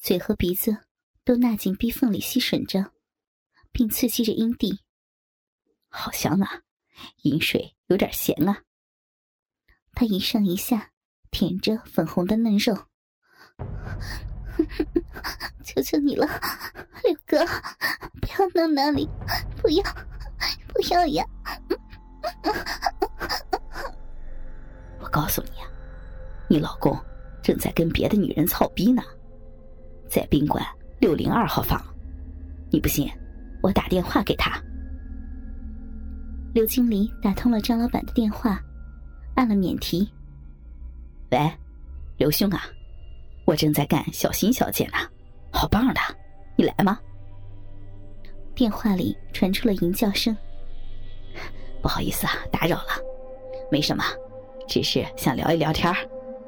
嘴和鼻子都纳进逼缝里吸吮着，并刺激着阴蒂。好香啊，饮水有点咸啊。他一上一下舔着粉红的嫩肉，求求你了，六哥，不要弄那里，不要，不要呀！我告诉你啊，你老公正在跟别的女人操逼呢，在宾馆六零二号房。你不信，我打电话给他。刘经理打通了张老板的电话，按了免提。喂，刘兄啊，我正在干小新小姐呢，好棒的，你来吗？电话里传出了淫叫声。不好意思啊，打扰了，没什么。只是想聊一聊天儿。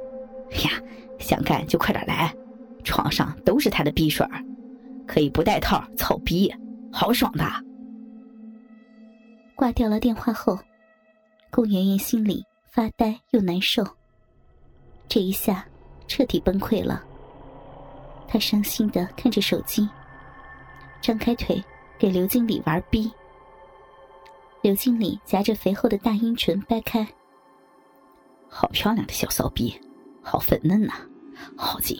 呀，想干就快点来，床上都是他的逼水儿，可以不带套操逼，好爽的。挂掉了电话后，顾媛媛心里发呆又难受。这一下彻底崩溃了。她伤心的看着手机，张开腿给刘经理玩逼。刘经理夹着肥厚的大阴唇掰开。好漂亮的小骚逼，好粉嫩呐，好紧，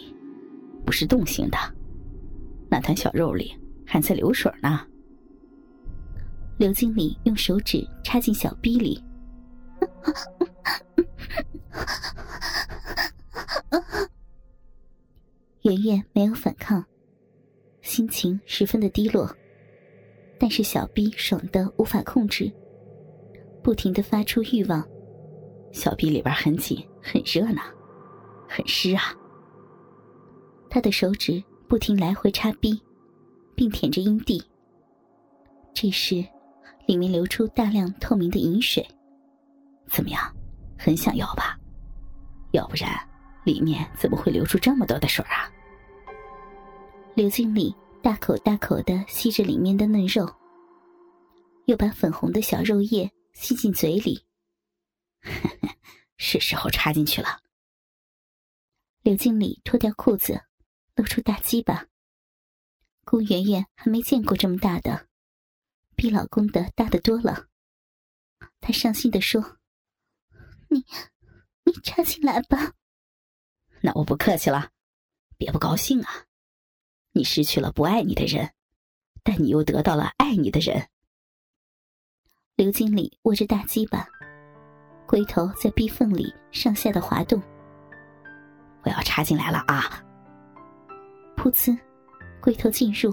是动型的，那团小肉里还在流水呢。刘经理用手指插进小逼里，圆圆没有反抗，心情十分的低落，但是小逼爽的无法控制，不停的发出欲望。小臂里边很紧，很热呢，很湿啊。他的手指不停来回插逼，并舔着阴蒂。这时，里面流出大量透明的饮水。怎么样，很想要吧？要不然，里面怎么会流出这么多的水啊？刘经理大口大口的吸着里面的嫩肉，又把粉红的小肉液吸进嘴里。是时候插进去了。刘经理脱掉裤子，露出大鸡巴。顾媛媛还没见过这么大的，比老公的大得多了。她伤心的说：“你，你插进来吧。”那我不客气了，别不高兴啊！你失去了不爱你的人，但你又得到了爱你的人。刘经理握着大鸡巴。龟头在壁缝里上下的滑动，我要插进来了啊！噗呲，龟头进入，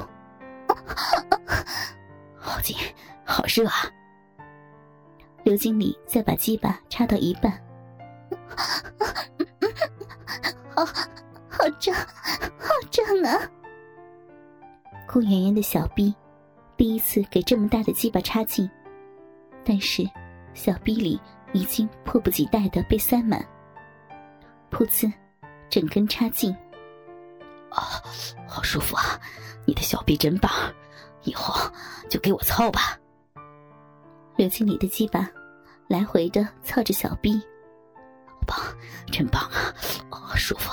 好紧，好热啊！刘经理再把鸡巴插到一半，好好胀，好胀啊！顾圆圆的小臂第一次给这么大的鸡巴插进，但是小臂里。已经迫不及待的被塞满，噗呲，整根插进，啊，好舒服啊！你的小臂真棒，以后就给我操吧。刘经理的鸡巴来回的操着小臂，棒，真棒啊！哦，舒服，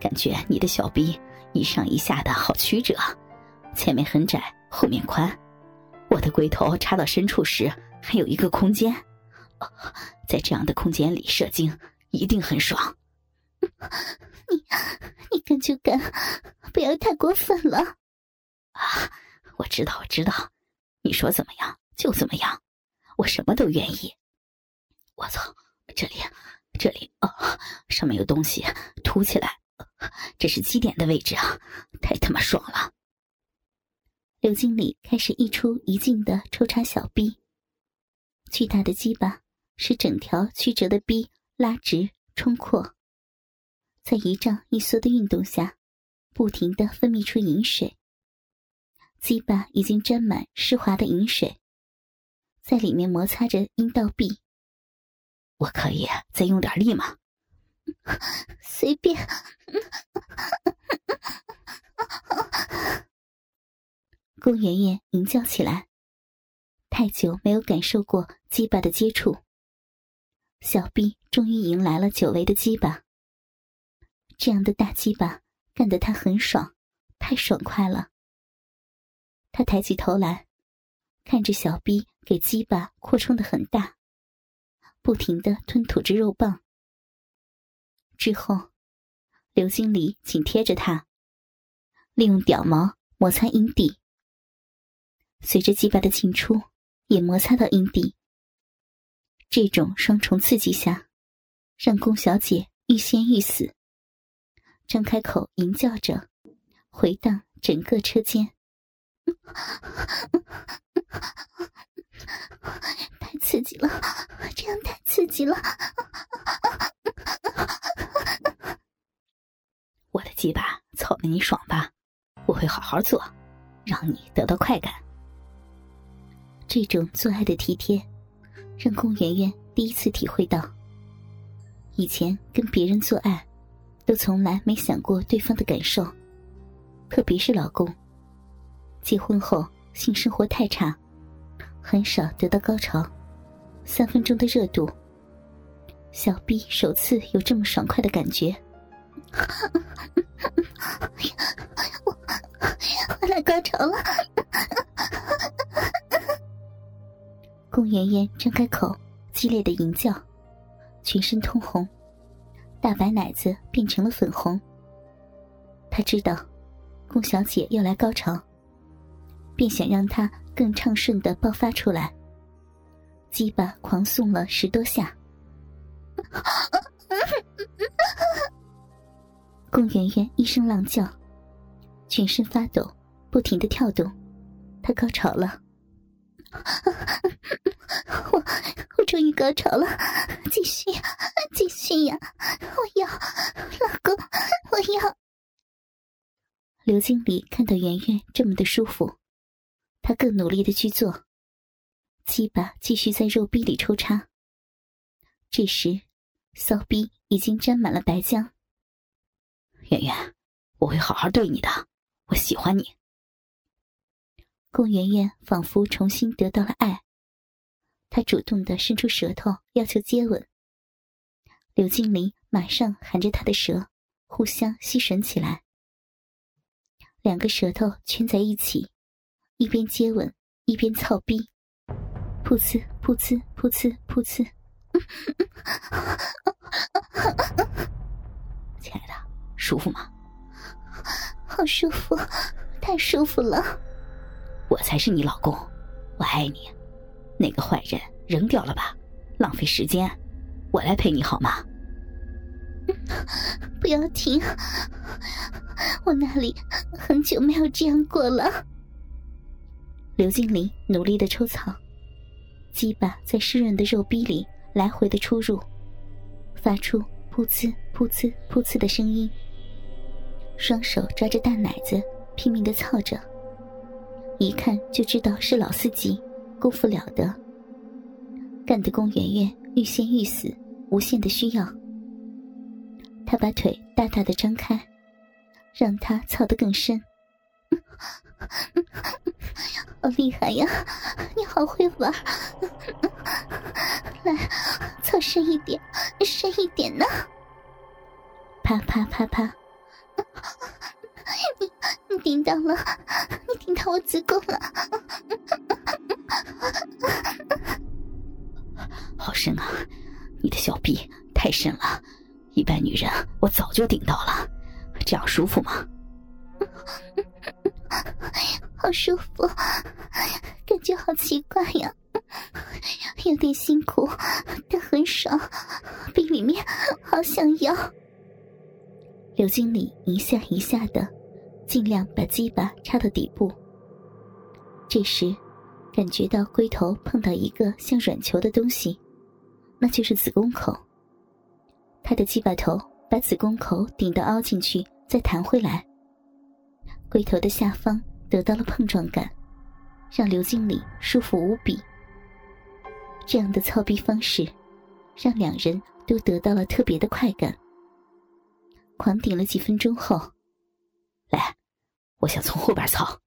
感觉你的小臂一上一下的好曲折，前面很窄，后面宽，我的龟头插到深处时还有一个空间。在这样的空间里射精一定很爽。你 就干，不要太过分了。啊，我知道，我知道，你说怎么样就怎么样，我什么都愿意。我操，这里，这里啊，上面有东西凸起来，这是基点的位置啊，太他妈爽了。刘经理开始一出一进的抽插小臂，巨大的鸡巴。使整条曲折的臂拉直冲阔，在一胀一缩的运动下，不停的分泌出饮水。鸡巴已经沾满湿滑的饮水，在里面摩擦着阴道壁。我可以再用点力吗？随便。顾圆圆吟叫起来，太久没有感受过鸡巴的接触。小臂终于迎来了久违的鸡巴。这样的大鸡巴干得他很爽，太爽快了。他抬起头来，看着小逼给鸡巴扩充的很大，不停的吞吐着肉棒。之后，刘经理紧贴着他，利用屌毛摩擦阴蒂，随着鸡巴的进出，也摩擦到阴蒂。这种双重刺激下，让龚小姐欲仙欲死。张开口吟叫着，回荡整个车间。太刺激了，这样太刺激了！我的鸡巴操的你爽吧？我会好好做，让你得到快感。这种做爱的体贴，让宫圆圆第一次体会到，以前跟别人做爱。都从来没想过对方的感受，特别是老公。结婚后性生活太差，很少得到高潮，三分钟的热度。小 B 首次有这么爽快的感觉，我 我来高潮了。宫妍妍张开口，激烈的吟叫，全身通红。大白奶子变成了粉红。他知道，顾小姐要来高潮，便想让她更畅顺的爆发出来。鸡巴狂送了十多下，顾圆圆一声浪叫，全身发抖，不停的跳动。她高潮了，我我终于高潮了，继续。继续呀！我要老公，我要。刘经理看到圆圆这么的舒服，他更努力的去做，鸡巴继续在肉壁里抽插。这时，骚逼已经沾满了白浆。圆圆，我会好好对你的，我喜欢你。顾圆圆仿佛重新得到了爱，他主动的伸出舌头要求接吻。刘经理马上含着他的舌，互相吸吮起来。两个舌头圈在一起，一边接吻一边操逼，噗呲噗呲噗呲噗呲。亲爱的，舒服吗？好舒服，太舒服了。我才是你老公，我爱你。那个坏人扔掉了吧，浪费时间。我来陪你好吗？不要停，我那里很久没有这样过了。刘经理努力的抽草，鸡巴在湿润的肉壁里来回的出入，发出噗呲噗呲噗呲的声音。双手抓着大奶子，拼命的操着，一看就知道是老司机，功夫了得，干得宫媛媛欲仙欲死。无限的需要，他把腿大大的张开，让他操得更深。好厉害呀！你好会玩，来，操深一点，深一点呢！啪啪啪啪！你你顶到了，你顶到我子宫了，好深啊！你的小臂太深了，一般女人我早就顶到了，这样舒服吗？好舒服，感觉好奇怪呀，有点辛苦，但很爽，臂里面好想要。刘经理一下一下的，尽量把鸡巴插到底部。这时，感觉到龟头碰到一个像软球的东西。那就是子宫口。他的鸡巴头把子宫口顶到凹进去，再弹回来。龟头的下方得到了碰撞感，让刘经理舒服无比。这样的操逼方式，让两人都得到了特别的快感。狂顶了几分钟后，来，我想从后边操。